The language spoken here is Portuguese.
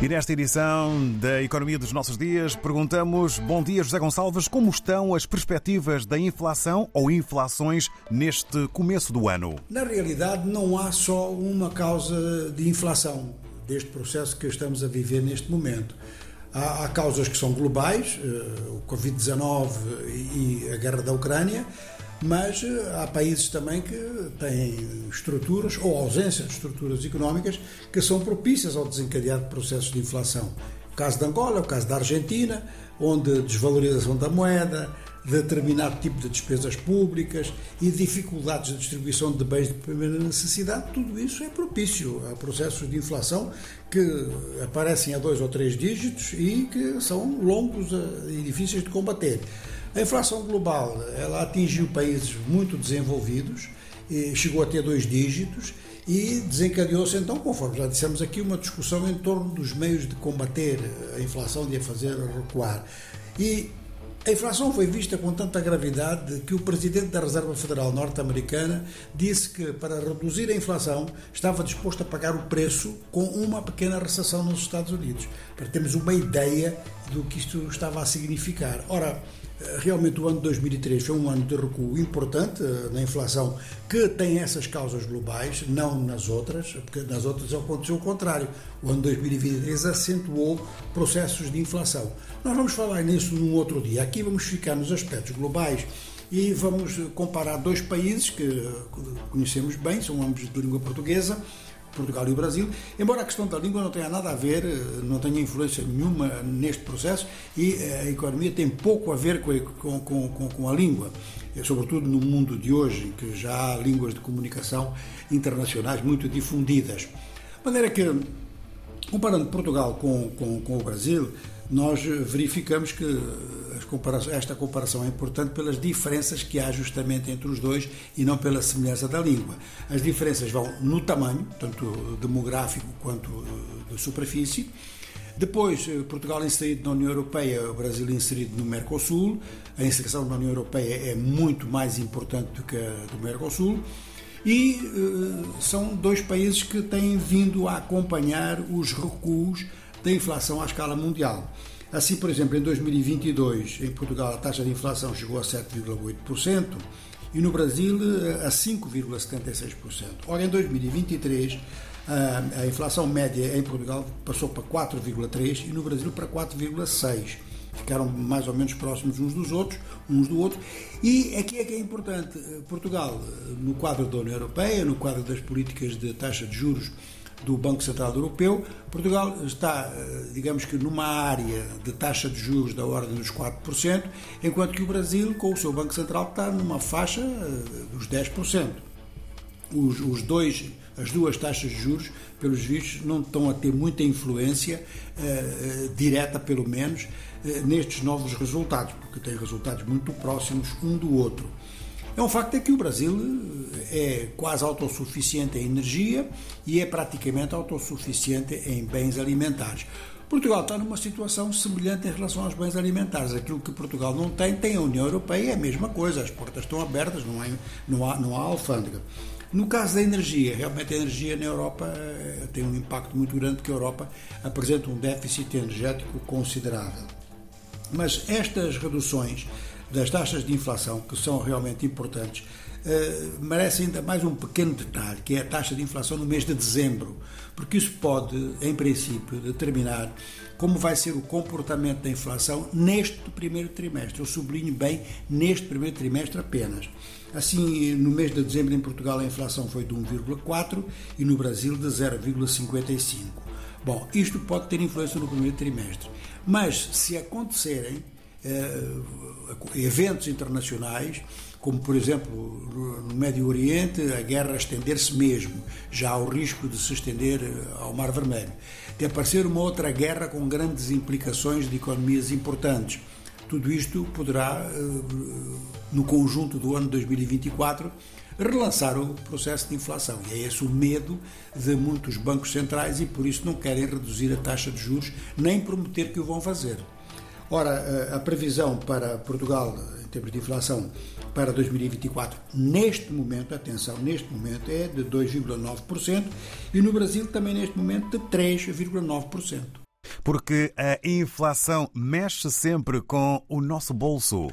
E nesta edição da Economia dos Nossos Dias, perguntamos: Bom dia, José Gonçalves, como estão as perspectivas da inflação ou inflações neste começo do ano? Na realidade, não há só uma causa de inflação deste processo que estamos a viver neste momento. Há, há causas que são globais, eh, o Covid-19 e a guerra da Ucrânia, mas eh, há países também que têm estruturas ou ausência de estruturas económicas que são propícias ao desencadear de processos de inflação. O caso de Angola, o caso da Argentina, onde desvalorização da moeda, determinado tipo de despesas públicas e dificuldades de distribuição de bens de primeira necessidade, tudo isso é propício a processos de inflação que aparecem a dois ou três dígitos e que são longos eh, e difíceis de combater. A inflação global ela atingiu países muito desenvolvidos, chegou a ter dois dígitos e desencadeou-se então, conforme já dissemos aqui, uma discussão em torno dos meios de combater a inflação, de a fazer recuar. E a inflação foi vista com tanta gravidade que o presidente da Reserva Federal norte-americana disse que, para reduzir a inflação, estava disposto a pagar o preço com uma pequena recessão nos Estados Unidos. Para termos uma ideia do que isto estava a significar. Ora, Realmente o ano de 2003 foi um ano de recuo importante eh, na inflação, que tem essas causas globais, não nas outras, porque nas outras aconteceu o contrário. O ano de 2023 acentuou processos de inflação. Nós vamos falar nisso num outro dia. Aqui vamos ficar nos aspectos globais e vamos comparar dois países que conhecemos bem, são ambos de língua portuguesa, Portugal e o Brasil, embora a questão da língua não tenha nada a ver, eh, não tenha influência nenhuma neste processo e eh, a economia tem pouco a ver com, com, com, com a língua, sobretudo no mundo de hoje, em que já há línguas de comunicação internacionais muito difundidas. De maneira que, comparando Portugal com, com, com o Brasil, nós verificamos que esta comparação é importante pelas diferenças que há justamente entre os dois e não pela semelhança da língua. As diferenças vão no tamanho, tanto demográfico quanto eh, de superfície. Depois, eh, Portugal inserido na União Europeia, o Brasil inserido no Mercosul. A inserção na União Europeia é muito mais importante do que a do Mercosul. E uh, são dois países que têm vindo a acompanhar os recuos da inflação à escala mundial. Assim, por exemplo, em 2022, em Portugal, a taxa de inflação chegou a 7,8% e no Brasil eh, a 5,76%. Ora, em 2023, a inflação média em Portugal passou para 4,3% e no Brasil para 4,6%. Ficaram mais ou menos próximos uns dos outros, uns do outro. E aqui é que é importante, eh, Portugal, eh, no quadro da União Europeia, no quadro das políticas de taxa de juros do Banco Central Europeu. Portugal está, eh, digamos que, numa área de taxa de juros da ordem dos 4%, enquanto que o Brasil, com o seu Banco Central, está numa faixa eh, dos 10%. Os, os dois, as duas taxas de juros, pelos vistos, não estão a ter muita influência uh, direta, pelo menos, nestes novos resultados, porque têm resultados muito próximos um do outro. É um facto é que o Brasil é quase autossuficiente em energia e é praticamente autossuficiente em bens alimentares. Portugal está numa situação semelhante em relação aos bens alimentares. Aquilo que Portugal não tem, tem a União Europeia, é a mesma coisa, as portas estão abertas, não há, não há, não há alfândega. No caso da energia, realmente a energia na Europa eh, tem um impacto muito grande, porque a Europa apresenta um déficit energético considerável. Mas estas reduções das taxas de inflação, que são realmente importantes, uh, merece ainda mais um pequeno detalhe, que é a taxa de inflação no mês de dezembro, porque isso pode, em princípio, determinar como vai ser o comportamento da inflação neste primeiro trimestre. Eu sublinho bem neste primeiro trimestre apenas. Assim, no mês de dezembro em Portugal a inflação foi de 1,4 e no Brasil de 0,55. Bom, isto pode ter influência no primeiro trimestre, mas se acontecerem eh, eventos internacionais, como por exemplo no Médio Oriente, a guerra estender-se mesmo, já há o risco de se estender eh, ao Mar Vermelho, de aparecer uma outra guerra com grandes implicações de economias importantes. Tudo isto poderá, eh, no conjunto do ano 2024, relançar o processo de inflação. E é esse o medo de muitos bancos centrais e por isso não querem reduzir a taxa de juros nem prometer que o vão fazer. Ora, a previsão para Portugal, em termos de inflação, para 2024, neste momento, atenção, neste momento é de 2,9% e no Brasil também neste momento de 3,9%. Porque a inflação mexe sempre com o nosso bolso.